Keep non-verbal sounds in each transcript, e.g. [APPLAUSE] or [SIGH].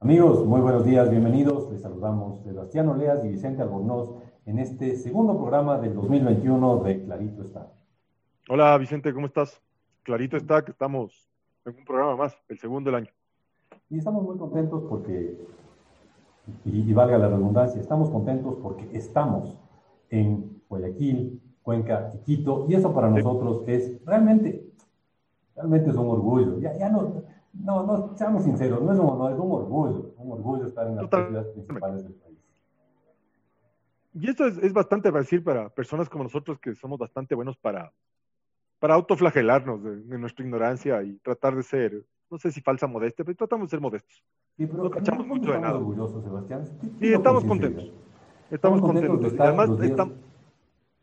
Amigos, muy buenos días, bienvenidos. Les saludamos Sebastián Oleas y Vicente Albornoz en este segundo programa del 2021 de Clarito está. Hola Vicente, ¿cómo estás? Clarito está que estamos en un programa más, el segundo del año. Y estamos muy contentos porque, y, valga la redundancia, estamos contentos porque estamos en Guayaquil, Cuenca y Quito, y eso para nosotros es realmente, realmente es un orgullo. Ya, ya no, no, no, seamos sinceros, no es un honor, es un orgullo, un orgullo estar en las ciudades principales del país. Y esto es, es bastante fácil para personas como nosotros que somos bastante buenos para, para autoflagelarnos de, nuestra ignorancia y tratar de ser, no sé si falsa modestia, pero tratamos de ser modestos. Sí, pero no cachamos mucho de nada. orgullosos, Sebastián. Sí, estamos contentos. Estamos, contentos. De estar además, los días, estamos...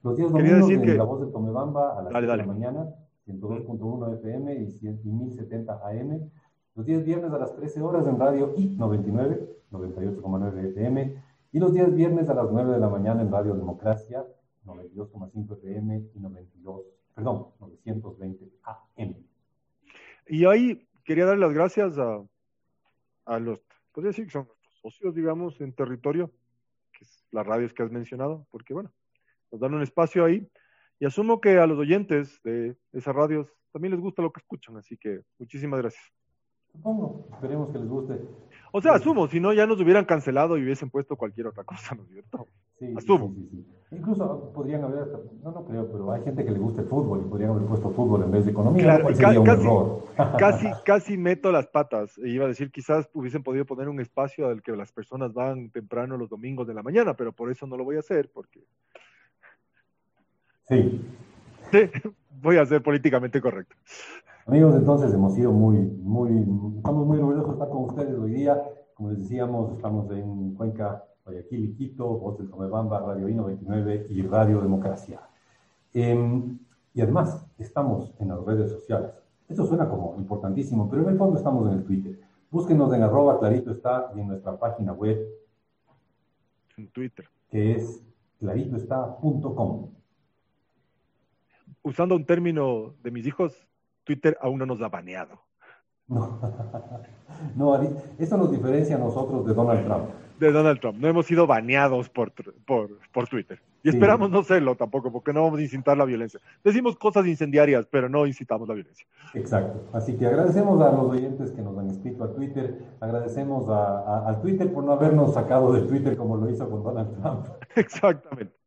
Los días domingos decir en La Voz de Tomebamba a las dale, de la mañana, 102.1 FM y, 1070 AM. Los días viernes a las 13 horas en Radio I99, 98,9 FM. Y los días viernes a las 9 de la mañana en Radio Democracia, 92,5 FM y 92 perdón, 920 AM. Y ahí quería dar las gracias a, a los, podría decir que son nuestros socios, digamos, en territorio, que es las radios que has mencionado, porque bueno, nos dan un espacio ahí. Y asumo que a los oyentes de esas radios también les gusta lo que escuchan, así que muchísimas gracias. Supongo, esperemos que les guste. O sea, asumo, si no ya nos hubieran cancelado y hubiesen puesto cualquier otra cosa, ¿no es cierto? [LAUGHS] Sí, asumo. Sí, sí, Incluso podrían haber, no, no creo, pero hay gente que le gusta el fútbol y podrían haber puesto fútbol en vez de economía. Claro, sería un casi, error. [LAUGHS] casi, [LAUGHS] casi meto las patas. E iba a decir, quizás hubiesen podido poner un espacio al que las personas van temprano los domingos de la mañana, pero por eso no lo voy a hacer, porque. Sí. Sí, voy a ser políticamente correcto. Amigos, entonces hemos sido muy, muy, estamos muy orgullosos de estar con ustedes hoy día. Como les decíamos, estamos en Cuenca, Guayaquil y Quito, Voz del Comebamba, Radio Hino 29 y Radio Democracia. Em, y además, estamos en las redes sociales. Esto suena como importantísimo, pero en el fondo estamos en el Twitter. Búsquenos en arroba clarito está y en nuestra página web. En Twitter. Que es claritoestá.com. Usando un término de mis hijos, Twitter aún no nos ha baneado. No, [LAUGHS] no eso nos diferencia a nosotros de Donald Trump. De Donald Trump. No hemos sido baneados por, por, por Twitter. Y esperamos no serlo tampoco, porque no vamos a incitar la violencia. Decimos cosas incendiarias, pero no incitamos la violencia. Exacto. Así que agradecemos a los oyentes que nos han escrito a Twitter. Agradecemos a, a Twitter por no habernos sacado de Twitter como lo hizo con Donald Trump. [LAUGHS] Exactamente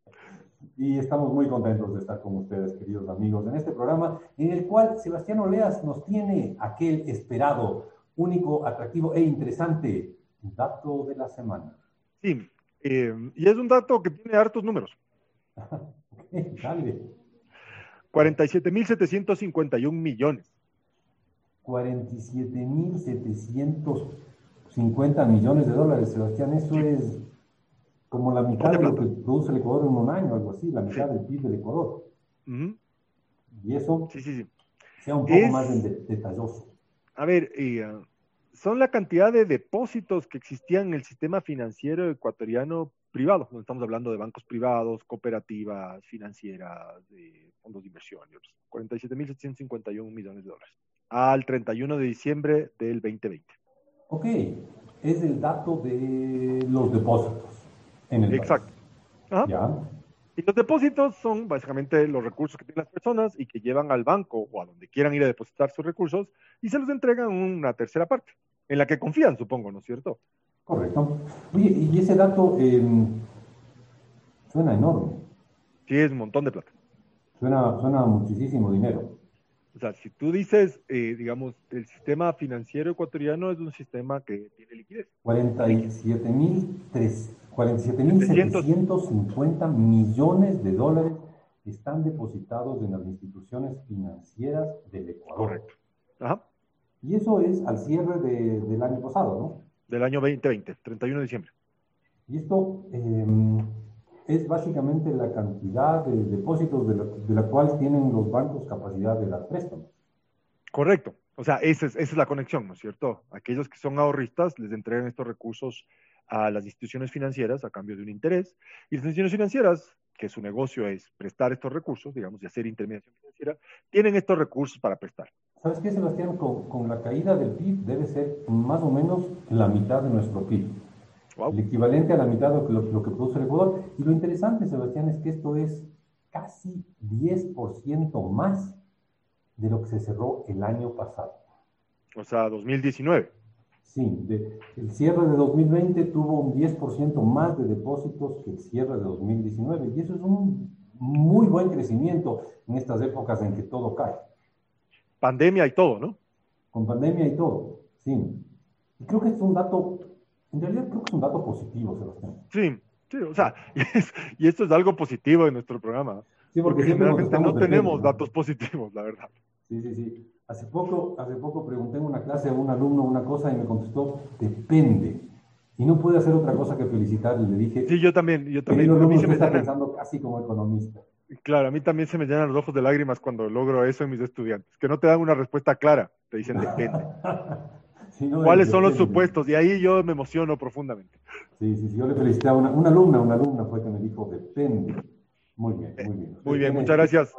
y estamos muy contentos de estar con ustedes, queridos amigos, en este programa en el cual Sebastián Oleas nos tiene aquel esperado, único, atractivo e interesante dato de la semana. Sí, eh, y es un dato que tiene hartos números. [LAUGHS] Dale. 47.751 millones. 47.750 millones de dólares, Sebastián, eso es como la mitad de lo que produce el Ecuador en un año, algo así, la mitad del PIB del Ecuador. Y eso sí, sí, sí. sea un poco más detalloso. A ver, uh, son la cantidad de depósitos que existían en el sistema financiero ecuatoriano privado. Estamos hablando de bancos privados, cooperativas, financieras, de fondos de inversión. 47.751 millones de dólares. Al 31 de diciembre del 2020. Ok, es el dato de los depósitos. Exacto. Y los depósitos son básicamente los recursos que tienen las personas y que llevan al banco o a donde quieran ir a depositar sus recursos y se los entregan una tercera parte, en la que confían, supongo, ¿no es cierto? Correcto. Oye, y ese dato em, suena enorme. Sí, es un montón de plata. Suena, suena muchísimo dinero. O sea, si tú dices, eh, digamos, el sistema financiero ecuatoriano es un sistema que tiene liquidez. 47.750 millones de dólares están depositados en las instituciones financieras del Ecuador. Correcto. Ajá. Y eso es al cierre del año pasado, ¿no? Del año 2020, 31 de diciembre. Y esto em, es básicamente la cantidad de depósitos de la, cual tienen los bancos capacidad de dar préstamos. Correcto. O sea, esa es, esa es la conexión, ¿no es cierto? Aquellos que son ahorristas les entregan estos recursos a las instituciones financieras a cambio de un interés. Y las instituciones financieras, que su negocio es prestar estos recursos, digamos, y hacer intermediación financiera, tienen estos recursos para prestar. ¿Sabes qué, Sebastián? Con, la caída del PIB debe ser más o menos la mitad de nuestro PIB. El equivalente a la mitad de lo, lo, que produce el Ecuador. Y lo interesante, Sebastián, es que esto es casi 10% más de lo que se cerró el año pasado. O sea, 2019. Sí, el cierre de 2020 tuvo un 10% más de depósitos que el cierre de 2019 y eso es un muy buen crecimiento en estas épocas en que todo cae. Pandemia y todo, ¿no? Con pandemia y todo, sí. Y creo que es un dato, en realidad creo que es un dato positivo, Sebastián. Sí, sí, o sea, [LAUGHS] y, esto es algo positivo en nuestro programa. Sí, porque, generalmente no tenemos datos positivos, la verdad. Sí, sí, sí. Hace poco, hace poco pregunté en una clase a un alumno una cosa y me contestó, depende. Y no pude hacer otra cosa que felicitarle. Le dije. Sí, yo también, yo también. A mí se me está pensando casi como economista. Claro, a mí también se me llenan los ojos de lágrimas cuando logro eso en mis estudiantes, que no te dan una respuesta clara, te dicen depende. [LAUGHS] ¿Cuáles son los supuestos? Y ahí yo me emociono profundamente. Sí, sí, sí, yo le felicité a una, una alumna, una alumna fue que me dijo depende. Muy bien, muy bien. Muy bien, muchas gracias.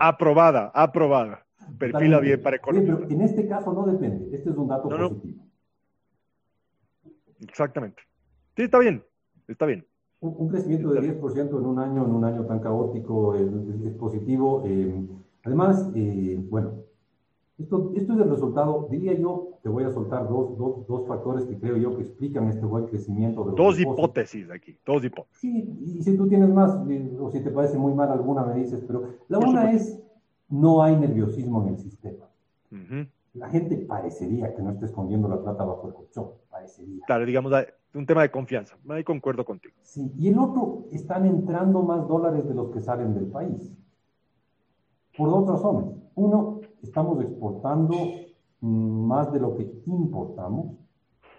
aprobada, aprobada. Perfila bien para economía. pero en este caso no depende, este es un dato positivo. Exactamente. Sí, está bien, está bien. Un, crecimiento de 10% en un año, en un año tan caótico, es, positivo. Eh, además, eh, bueno, esto, esto es el resultado, diría yo, te voy a soltar dos, dos, dos factores que creo yo que explican este buen crecimiento. De dos hipótesis aquí, dos hipótesis. Sí, y si tú tienes más, eh, o si te parece muy mal alguna, me dices, pero la una es no hay nerviosismo en el sistema. La gente parecería que no está escondiendo la plata bajo el colchón, parecería. Claro, digamos, un tema de confianza, ahí concuerdo contigo. Sí, y el otro, están entrando más dólares de los que salen del país. Por dos razones. Uno, estamos exportando más de lo que importamos.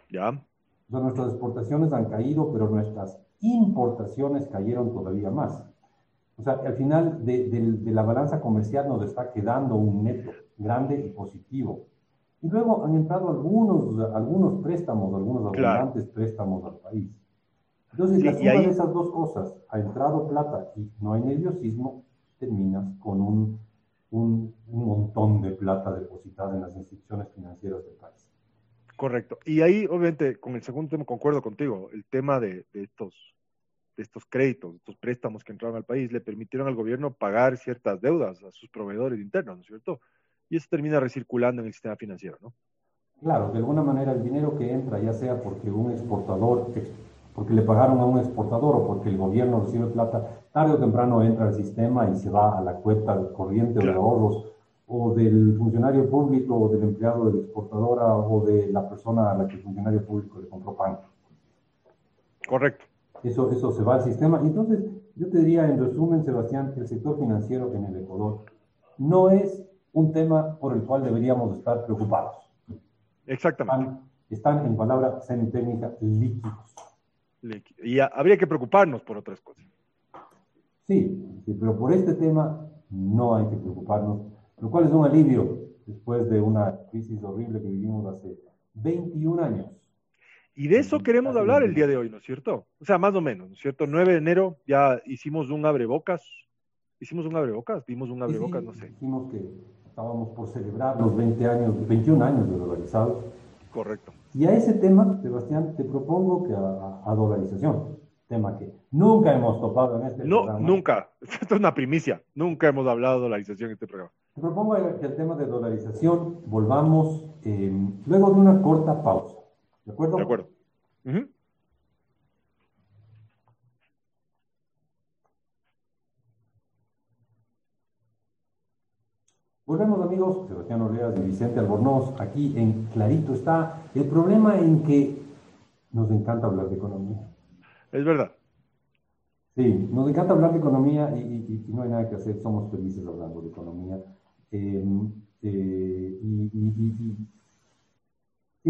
Ya. O sea, nuestras exportaciones han caído, pero nuestras importaciones cayeron todavía más. O sea, al final de, la balanza comercial nos está quedando un neto grande y positivo. Y luego han entrado algunos, algunos préstamos, algunos abundantes préstamos al país. Entonces, la suma de esas dos cosas, ha entrado plata y no hay nerviosismo, terminas con un, un, montón de plata depositada en las instituciones financieras del país. Correcto. Y ahí, obviamente, con el segundo tema concuerdo contigo, el tema de, de estos estos créditos, estos préstamos que entraron al país, le permitieron al gobierno pagar ciertas deudas a sus proveedores internos, ¿no es cierto? Y eso termina recirculando en el sistema financiero, ¿no? Claro, de alguna manera el dinero que entra, ya sea porque un exportador, porque le pagaron a un exportador o porque el gobierno recibe plata, tarde o temprano entra al sistema y se va a la cuenta corriente de ahorros o del funcionario público o del empleado de la exportadora o de la persona a la que el funcionario público le compró pan. Correcto eso, eso se va al sistema. Entonces, yo te diría en resumen, Sebastián, que el sector financiero en el Ecuador no es un tema por el cual deberíamos estar preocupados. Exactamente. Están, en palabra semi-técnica, líquidos. Y habría que preocuparnos por otras cosas. Sí, sí, pero por este tema no hay que preocuparnos, lo cual es un alivio después de una crisis horrible que vivimos hace 21 años. Y de eso queremos hablar el día de hoy, ¿no es cierto? O sea, más o menos, ¿no es cierto? 9 de enero ya hicimos un abrebocas. Hicimos un abrebocas, dimos un abrebocas, no sé. Dijimos que estábamos por celebrar los 20 años, 21 años de dolarizados. Correcto. Y a ese tema, Sebastián, te propongo que a, dolarización, tema que nunca hemos topado en este programa. No, nunca. [LAUGHS] Esto es una primicia. Nunca hemos hablado de dolarización en este programa. Te propongo que el tema de dolarización volvamos eh, luego de una corta pausa. ¿De acuerdo? De acuerdo. Volvemos amigos, Sebastián Orleas y Vicente Albornoz, aquí en Clarito está el problema en que nos encanta hablar de economía. Es verdad. Sí, nos encanta hablar de economía y, no hay nada que hacer, somos felices hablando de economía. Eh, eh, y, y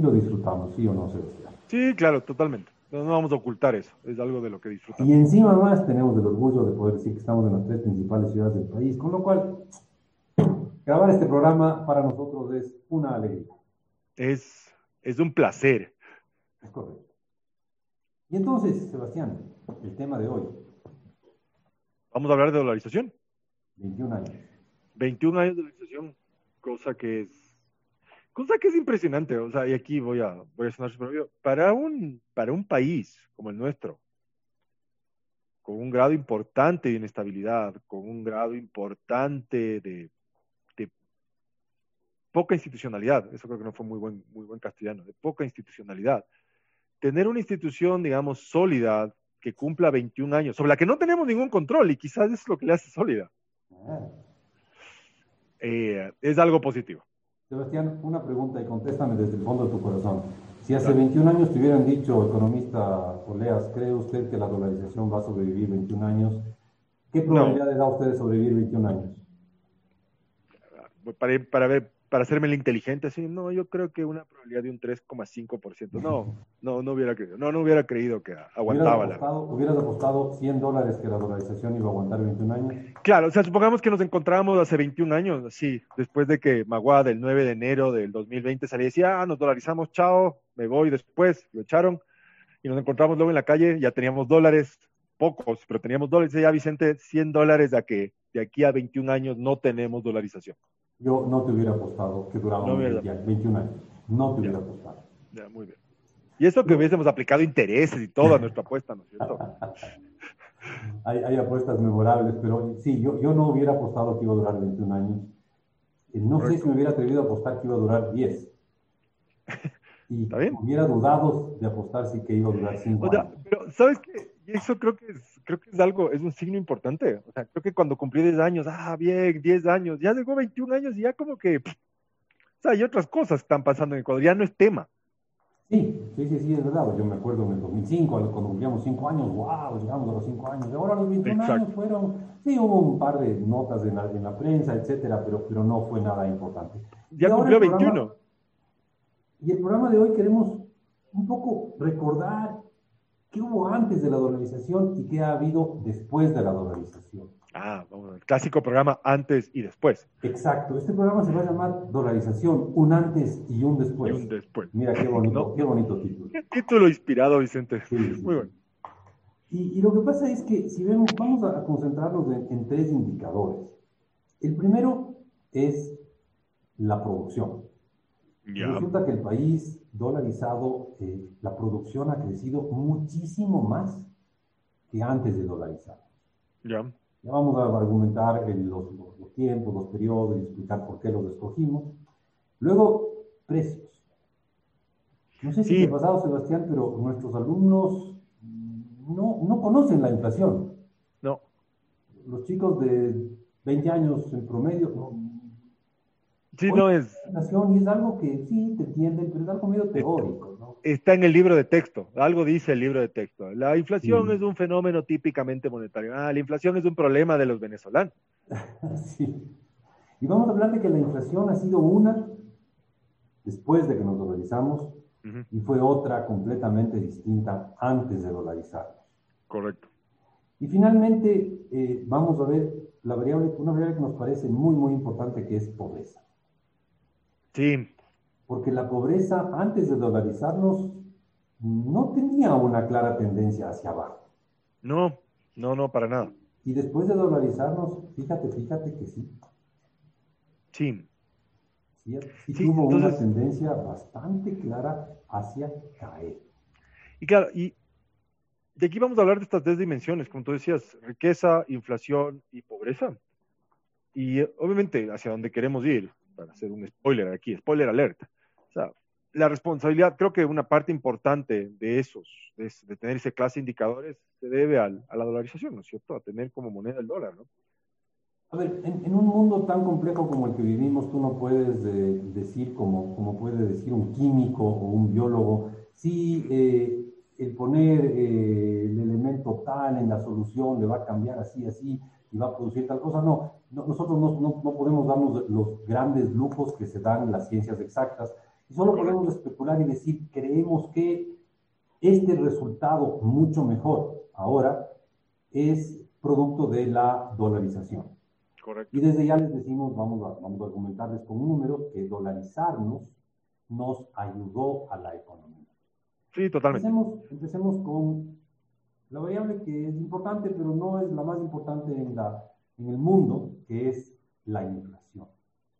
lo disfrutamos, ¿sí o no, Sebastián? Sí, claro, totalmente. No, vamos a ocultar eso, es algo de lo que disfrutamos. Y encima más tenemos el orgullo de poder decir que estamos en las tres principales ciudades del país, con lo cual grabar este programa para nosotros es una alegría. Es, es un placer. Es correcto. Y entonces, Sebastián, el tema de hoy. Vamos a hablar de dolarización. 21 años. 21 años de dolarización. Cosa que es, cosa que es impresionante, o sea, y aquí voy a, voy a sonar super Para un, para un país como el nuestro, con un grado importante de inestabilidad, con un grado importante de, de, poca institucionalidad, eso creo que no fue muy buen, muy buen castellano, de poca institucionalidad. Tener una institución, digamos, sólida, que cumpla 21 años, sobre la que no tenemos ningún control y quizás es lo que le hace sólida. Ah. Eh, es algo positivo. Sebastián, una pregunta y contéstame desde el fondo de tu corazón. Si hace 21 años te hubieran dicho, economista Oleas, ¿cree usted que la dolarización va a sobrevivir 21 años? ¿Qué probabilidad le da a usted de sobrevivir 21 años? Para, para ver, para hacerme el inteligente, sí, no, yo creo que una probabilidad de un 3,5%. No, no, no hubiera creído. No, no hubiera creído que aguantaba ¿Hubieras apostado, la. ¿Hubieras apostado 100 dólares que la dolarización iba a aguantar 21 años? Claro, o sea, supongamos que nos encontrábamos hace 21 años, sí, después de que Maguad el 9 de enero del 2020 salía y decía, ah, nos dolarizamos, chao, me voy después, lo echaron, y nos encontramos luego en la calle, ya teníamos dólares, pocos, pero teníamos dólares, ya Vicente, 100 dólares de, que de aquí a 21 años no tenemos dolarización. Yo no te hubiera apostado que duraba 21 años. No te hubiera apostado. Ya, muy bien. Y eso que hubiésemos aplicado intereses y todo a nuestra apuesta, ¿no es cierto? [LAUGHS] hay, apuestas memorables, pero sí, yo, yo no hubiera apostado que iba a durar 21 años. Eh, no sé si me hubiera atrevido a apostar que iba a durar 10. [LAUGHS] Y hubiera dudado de apostar si que iba a durar 5 años. Pero, ¿sabes qué? Eso creo que es creo que es algo, es un signo importante. O sea, creo que cuando cumplí 10 años, ah, bien, 10 años, ya llegó 21 años y ya como que, o sea, hay otras cosas que están pasando en Ecuador, ya no es tema. Sí, sí, sí, sí, es verdad. Yo me acuerdo en el 2005, cuando cumplíamos 5 años, wow, llegamos a los 5 años. Y ahora los 21 años fueron, sí, hubo un par de notas en la, en la prensa, etcétera, pero, pero no fue nada importante. Ya cumplió 21. y el programa de hoy queremos un poco recordar ¿Qué hubo antes de la dolarización y qué ha habido después de la dolarización? Ah, vamos, el clásico programa antes y después. Exacto, este programa se va a llamar Dolarización, un antes y un después. Y un después. Mira qué bonito, qué bonito título. Qué título inspirado, Vicente. Muy bueno. Y, lo que pasa es que si vemos, vamos a concentrarnos en tres indicadores. El primero es la producción. Resulta que el país dolarizado, eh, la producción ha crecido muchísimo más que antes de dolarizar. Ya. Ya vamos a argumentar los, tiempos, los periodos y explicar por qué los escogimos. Luego, precios. No sé si te ha pasado, Sebastián, pero nuestros alumnos no, no conocen la inflación. No. Los chicos de 20 años en promedio no, Sí, no es. Y es algo que sí te entienden, pero es algo medio teórico, ¿no? Está en el libro de texto, algo dice el libro de texto. La inflación es un fenómeno típicamente monetario. Ah, la inflación es un problema de los venezolanos. [LAUGHS] sí. Y vamos a hablar de que la inflación ha sido una después de que nos dolarizamos y fue otra completamente distinta antes de dolarizarnos. Correcto. Y finalmente eh, vamos a ver la variable, una variable que nos parece muy, muy importante que es pobreza. Sí. Porque la pobreza, antes de dolarizarnos, no tenía una clara tendencia hacia abajo. No, no, no, para nada. Y después de dolarizarnos, fíjate, fíjate que sí. Sí. Sí, tuvo una tendencia bastante clara hacia caer. Y claro, y de aquí vamos a hablar de estas tres dimensiones, como tú decías, riqueza, inflación y pobreza. Y obviamente hacia dónde queremos ir para hacer un spoiler aquí, spoiler alerta. O sea, la responsabilidad, creo que una parte importante de esos, de, tener ese clase de indicadores, se debe a la dolarización, ¿no es cierto? A tener como moneda el dólar, ¿no? A ver, en, un mundo tan complejo como el que vivimos, tú no puedes eh, decir, como, como puede decir un químico o un biólogo, si eh, el poner eh, el elemento tal en la solución le va a cambiar así, así, y va a producir tal cosa. No, nosotros no, no, podemos darnos los grandes lujos que se dan en las ciencias exactas. Y solo podemos especular y decir, creemos que este resultado mucho mejor ahora es producto de la dolarización. Correcto. Y desde ya les decimos, vamos a, vamos a argumentarles con números, que dolarizarnos nos ayudó a la economía. Sí, totalmente. Empecemos, empecemos con la variable que es importante, pero no es la más importante en, la, en el mundo, que es la inflación.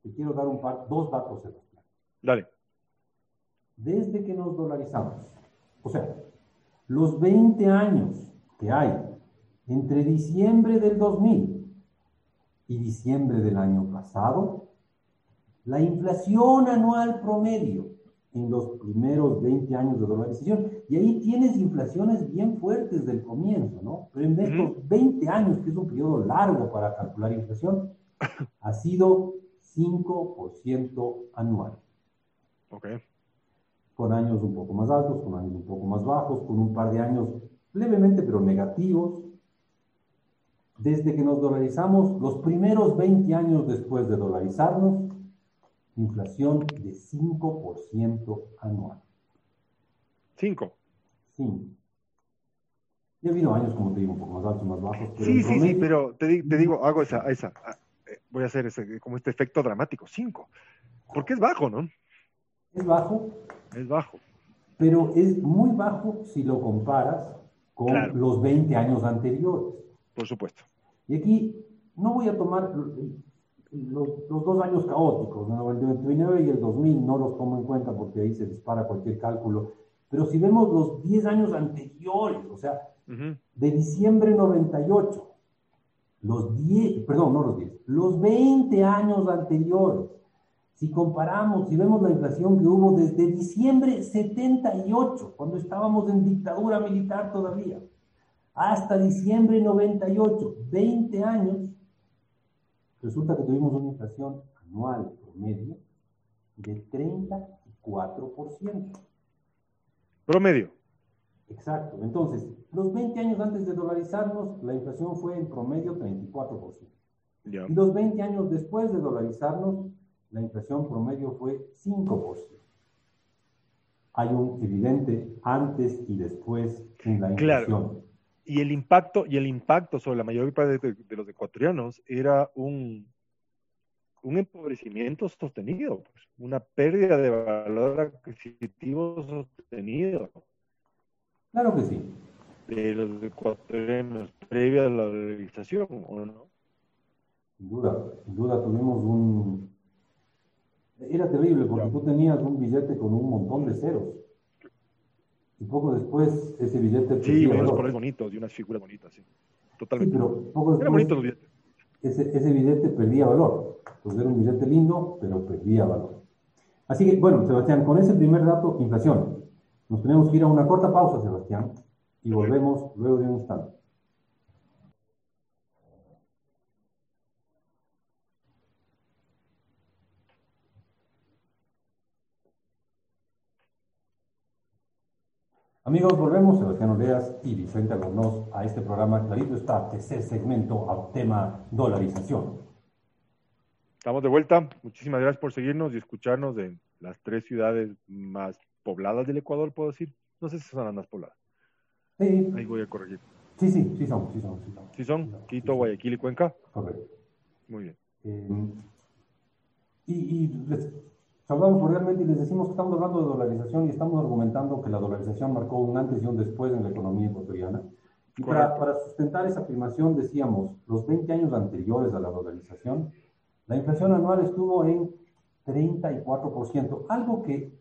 te quiero dar un par, dos datos, Sebastián. Dale. Desde que nos dolarizamos, o sea, los 20 años que hay entre diciembre del 2000 y diciembre del año pasado, la inflación anual promedio en los primeros 20 años de dolarización, y ahí tienes inflaciones bien fuertes del comienzo, ¿no? Pero en estos 20 años, que es un periodo largo para calcular inflación, ha sido 5% anual. Ok. Con años un poco más altos, con años un poco más bajos, con un par de años levemente pero negativos. Desde que nos dolarizamos, los primeros 20 años después de dolarizarnos, inflación de 5% anual. ¿5? Sí. Y ha habido años, como te digo, un poco más altos, más bajos. Pero sí, sí, sí, pero te, digo, hago esa, esa, ah, eh, voy a hacer ese, como este efecto dramático, 5. Porque es bajo, ¿no? Es bajo. Es bajo. Pero es muy bajo si lo comparas con los 20 años anteriores. Por supuesto. Y aquí no voy a tomar los, dos años caóticos, el 99 y el 2000, no los tomo en cuenta porque ahí se dispara cualquier cálculo, pero si vemos los 10 años anteriores, o sea, de diciembre 98, los 10, perdón, no los 10, los 20 años anteriores, si comparamos, si vemos la inflación que hubo desde diciembre 78, cuando estábamos en dictadura militar todavía, hasta diciembre 98, 20 años, resulta que tuvimos una inflación anual promedio de 34%. Promedio. Exacto. Entonces, los 20 años antes de dolarizarnos, la inflación fue en promedio 34%. Y los 20 años después de dolarizarnos, la inflación promedio fue 5%. Hay un evidente antes y después en la inflación y el impacto, y el impacto sobre la mayoría de, los ecuatorianos era un, un empobrecimiento sostenido, pues, una pérdida de valor adquisitivo sostenido. Claro que sí. De los ecuatorianos previa a la legalización, ¿o no? Sin duda, sin duda tuvimos un... Era terrible porque tú tenías un billete con un montón de ceros. Y poco después ese billete... Sí, unos colores bonitos y unas figuras bonitas, sí. Totalmente. Sí, pero poco después, bonito los billetes. Ese, ese billete perdía valor. Pues era un billete lindo, pero perdía valor. Así que, bueno, Sebastián, con ese primer dato, inflación. Nos tenemos que ir a una corta pausa, Sebastián, y volvemos luego de un instante. Amigos, volvemos, Sebastián Oleas y Vicente Albornoz, a este programa Clarito está, tercer segmento al tema dolarización. Estamos de vuelta. Muchísimas gracias por seguirnos y escucharnos en las tres ciudades más pobladas del Ecuador, puedo decir. No sé si son las más pobladas. Sí. Ahí voy a corregir. Sí, sí, sí son, sí son. Sí son, ¿Sí son? Quito, Guayaquil y Cuenca. Correcto. Muy bien. Eh, y, y Saludamos realmente y les decimos que estamos hablando de dolarización y estamos argumentando que la dolarización marcó un antes y un después en la economía ecuatoriana. Y para, para, sustentar esa afirmación decíamos, los 20 años anteriores a la dolarización, la inflación anual estuvo en 34%, algo que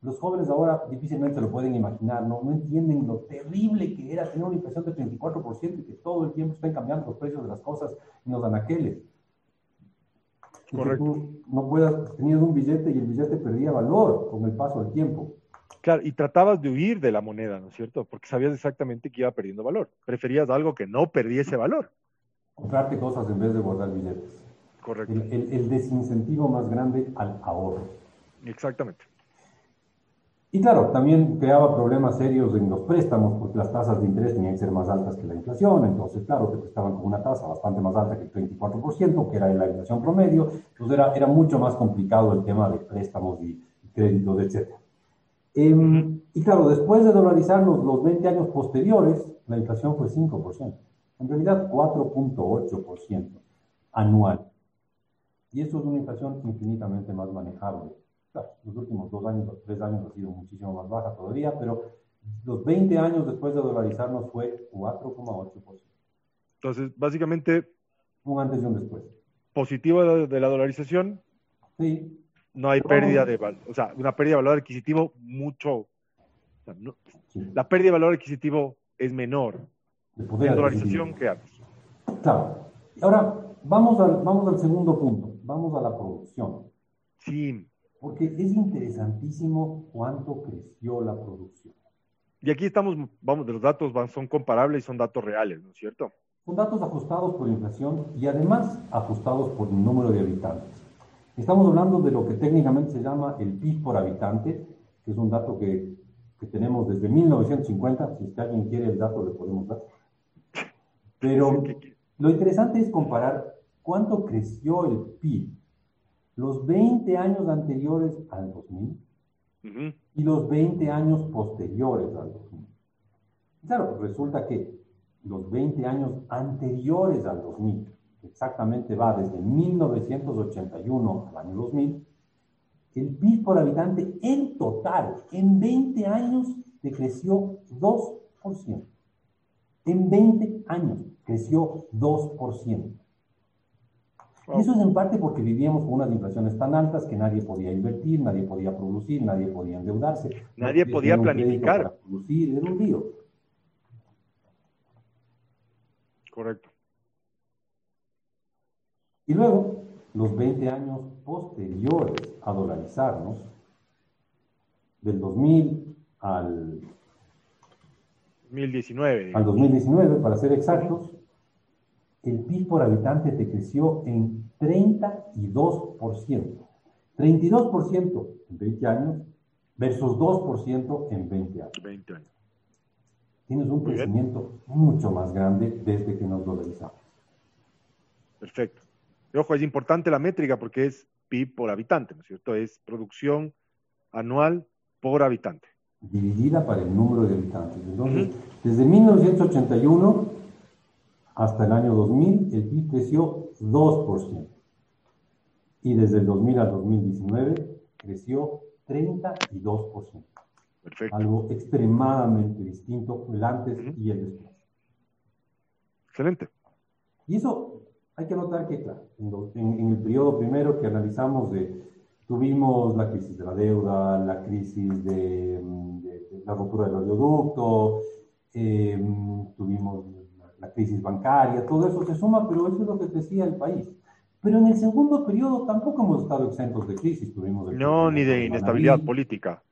los jóvenes ahora difícilmente lo pueden imaginar, ¿no? no entienden lo terrible que era tener una inflación de 34% y que todo el tiempo estén cambiando los precios de las cosas en los anaqueles. Correcto. no puedas, tenías un billete y el billete perdía valor con el paso del tiempo. Claro, y tratabas de huir de la moneda, ¿no es cierto? Porque sabías exactamente que iba perdiendo valor. Preferías algo que no perdiese valor. Comprarte cosas en vez de guardar billetes. Correcto. El, el desincentivo más grande al ahorro. Exactamente. Y claro, también creaba problemas serios en los préstamos porque las tasas de interés tenían que ser más altas que la inflación, entonces claro, te prestaban con una tasa bastante más alta que el 24%, que era la inflación promedio, entonces era, era mucho más complicado el tema de préstamos y, créditos, etc. Em, y claro, después de dolarizarnos los 20 años posteriores, la inflación fue 5%, en realidad 4.8% anual. Y eso es una inflación infinitamente más manejable los últimos dos años, tres años ha sido muchísimo más baja todavía, pero los 20 años después de dolarizarnos fue 4,8%. Entonces, básicamente... Un antes y un después. Positivo de la dolarización, Sí. No hay pérdida de valor, o sea, una pérdida de valor adquisitivo mucho. La pérdida de valor adquisitivo es menor De en poder dolarización que antes. Claro. Ahora, vamos al, vamos al segundo punto. Vamos a la producción. Sí. Porque es interesantísimo cuánto creció la producción. Y aquí estamos, vamos, los datos van- son comparables y son datos reales, ¿no es cierto? Son datos ajustados por inflación y además ajustados por el número de habitantes. Estamos hablando de lo que técnicamente se llama el PIB por habitante, que es un dato que, que tenemos desde 1950. Si es que alguien quiere el dato, le podemos dar. Pero [LAUGHS] lo interesante es comparar cuánto creció el PIB los 20 años anteriores al 2000 Ujú. y los 20 años posteriores al 2000. Claro, resulta que los 20 años anteriores al 2000, que exactamente va desde 1981 al año 2000, el PIB por habitante en total, en 20 años, decreció 2%. En 20 años creció 2%. Y eso es en parte porque vivíamos con unas inflaciones tan altas que nadie podía invertir, nadie podía producir, nadie podía endeudarse. Nadie podía planificar. Para producir, era un lío. Correcto. Y luego, los 20 años posteriores a dolarizarnos, del 2000 al, 2019. al 2019, para ser exactos, el PIB por habitante te creció en 32%. 32% en 20 años versus 2% en 20 años. 20 años. Tienes un Muy bien. crecimiento mucho más grande desde que nos dolarizamos. Perfecto. Y ojo, es importante la métrica porque es PIB por habitante, ¿no es cierto? Es producción anual por habitante. dividida para el número de habitantes. Entonces, desde 1981 hasta el año 2000, el PIB creció 2%. Y desde el 2000 al 2019 creció 32%. Perfecto. Algo extremadamente distinto el antes y el después. Excelente. Y eso hay que notar que, claro, en, en- el periodo primero que analizamos, de, tuvimos la crisis de la deuda, la crisis de, de- de la ruptura del oleoducto, eh, mm, tuvimos la, crisis bancaria, todo eso se suma, pero eso es lo que decía el país. Pero en el segundo periodo tampoco hemos estado exentos de crisis. Tuvimos No, ni de inestabilidad política.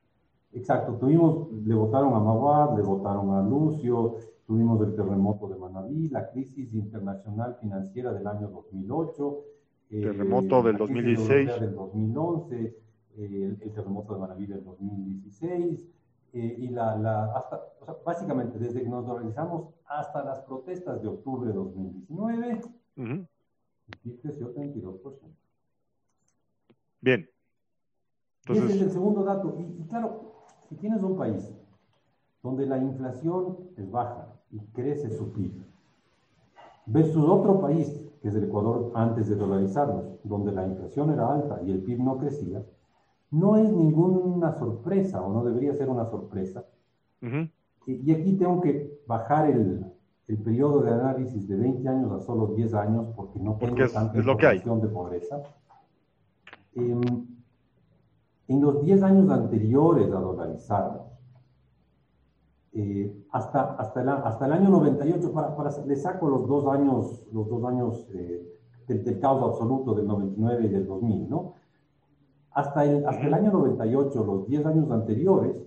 Exacto, tuvimos, le votaron a Maguad, le votaron a Lucio, tuvimos el terremoto de Manabí, la crisis internacional financiera del año 2008, eh, Terremoto del la crisis 2016. europea del 2011, eh, el, el terremoto de Manabí del 2016, eh, y la, la- hasta, o sea, básicamente desde que nos organizamos hasta las protestas de octubre de 2019, Ujú. el PIB creció 32%. Bien. Y ese es Entonces, el segundo dato. Y, y claro, si tienes un país donde la inflación es baja y crece su PIB, versus otro país, que es el Ecuador antes de dolarizarnos, donde la inflación era alta y el PIB no crecía, no es ninguna sorpresa o no debería ser una sorpresa. Y, y aquí tengo que bajar el, el periodo de análisis de 20 años a solo 10 años porque no tengo Porque es- tanta es lo que hay. información de pobreza. Em, en los 10 años anteriores a dolarizarnos, eh, hasta, hasta, el, hasta el año 98, para, para, le saco los dos años, los dos años eh, del, del caos absoluto del 99 y del 2000, ¿no? Hasta el, hasta el año 98, los 10 años anteriores,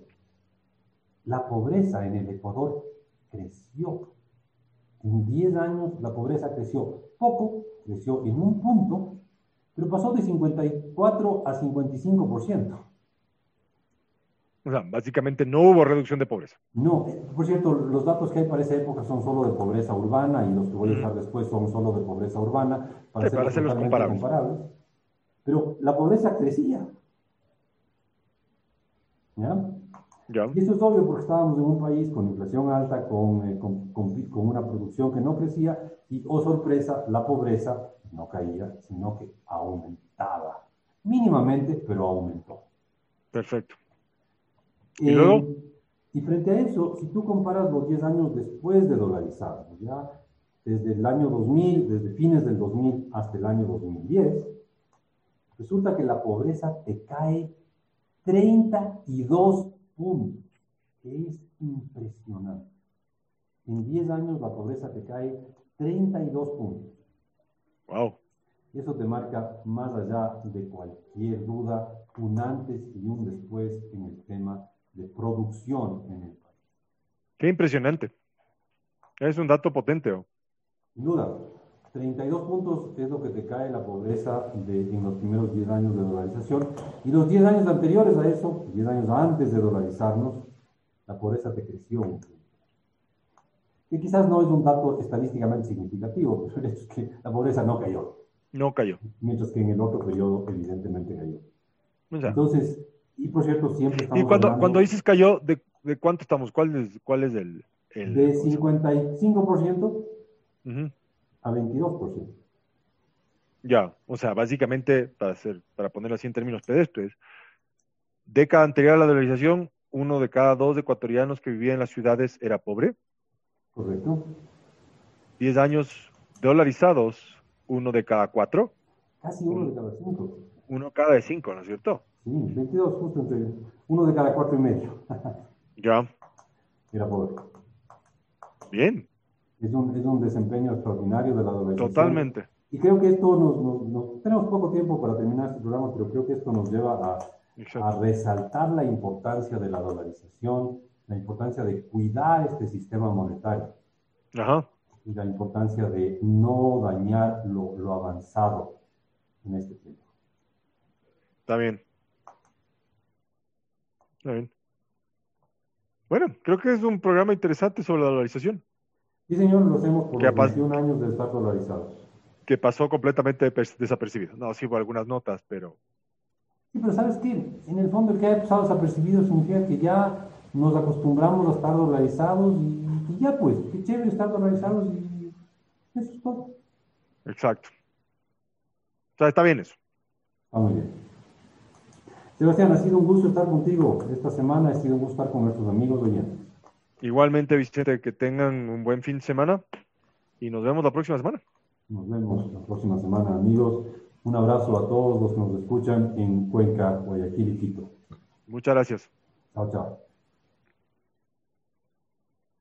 la pobreza en el Ecuador creció. En 10 años la pobreza creció poco, creció en un punto, pero pasó de 54 a 55%. O sea, básicamente no hubo reducción de pobreza. No, eh, por cierto, los datos que hay para esa época son solo de pobreza urbana y los que voy a usar después son solo de pobreza urbana para, Sí, para hacerlos totalmente comparables. Pero la pobreza crecía. ¿Ya? Ya. Y eso es obvio porque estábamos en un país con inflación alta, con, eh, con, con- con una producción que no crecía y, oh sorpresa, la pobreza no caía, sino que aumentaba. Mínimamente, pero aumentó. Perfecto. ¿Y Eh, luego? Y frente a eso, si tú comparas los 10 años después de dolarizarnos, ya desde el año 2000, desde fines del 2000 hasta el año 2010, resulta que la pobreza te cae 32 puntos. Es impresionante. En 10 años la pobreza te cae 32 puntos. Wow. Y eso te marca, más allá de cualquier duda, un antes y un después en el tema de producción en el país. Qué impresionante. Es un dato potente. ¿o? Sin duda, 32 puntos es lo que te cae la pobreza de, en los primeros 10 años de dolarización. Y los 10 años anteriores a eso, 10 años antes de dolarizarnos, la pobreza te creció. Que quizás no es un dato estadísticamente significativo, [LAUGHS] pero el hecho es que la pobreza no cayó. No cayó. Mientras que en el otro periodo evidentemente cayó. O sea, Entonces, y por cierto, siempre estamos y cuando, hablando cuando dices cayó, ¿de, de cuánto estamos? ¿Cuál es, cuál es el, el- de 55% Ujú. A 22%. Ya, o sea, básicamente, para hacer, para ponerlo así en términos pedestres, década anterior a la dolarización, uno de cada dos ecuatorianos que vivía en las ciudades era pobre. ¿Correcto? Diez años dolarizados, uno de cada cuatro, Casi uno de cada cinco. uno cada de cinco, ¿no es cierto? Sí, 22, justo entre uno de cada cuatro y medio. Ya, Era pobre. bien, Es un, es un desempeño extraordinario de la dolarización. totalmente. Y creo que esto nos, nos- nos- Tenemos poco tiempo para terminar este programa, pero creo que esto nos lleva a, resaltar la importancia de la dolarización, la importancia de cuidar este sistema monetario Ajá, y la importancia de no dañar lo, lo avanzado en este tiempo. está bien. Está bien. Bueno, creo que es un programa interesante sobre la dolarización, Sí, señor, lo hacemos por ¿Qué los pasa? 21 años de estar dolarizados. que pasó completamente des- desapercibido. No, sí hubo algunas notas, pero Sí, pero ¿sabes qué? En el fondo el que haya pasado desapercibido significa que ya nos acostumbramos a estar dolarizados y, y ya pues, qué chévere estar dolarizados y eso es todo. exacto. O sea, está bien eso. Está muy bien. Sebastián, ha sido un gusto estar contigo esta semana, ha sido un gusto estar con nuestros amigos oyentes. Igualmente, Vicente, que tengan un buen fin de semana y nos vemos la próxima semana. Nos vemos la próxima semana, amigos. Un abrazo a todos los que nos escuchan en Cuenca, Guayaquil y Quito. Muchas gracias. Chao, chao.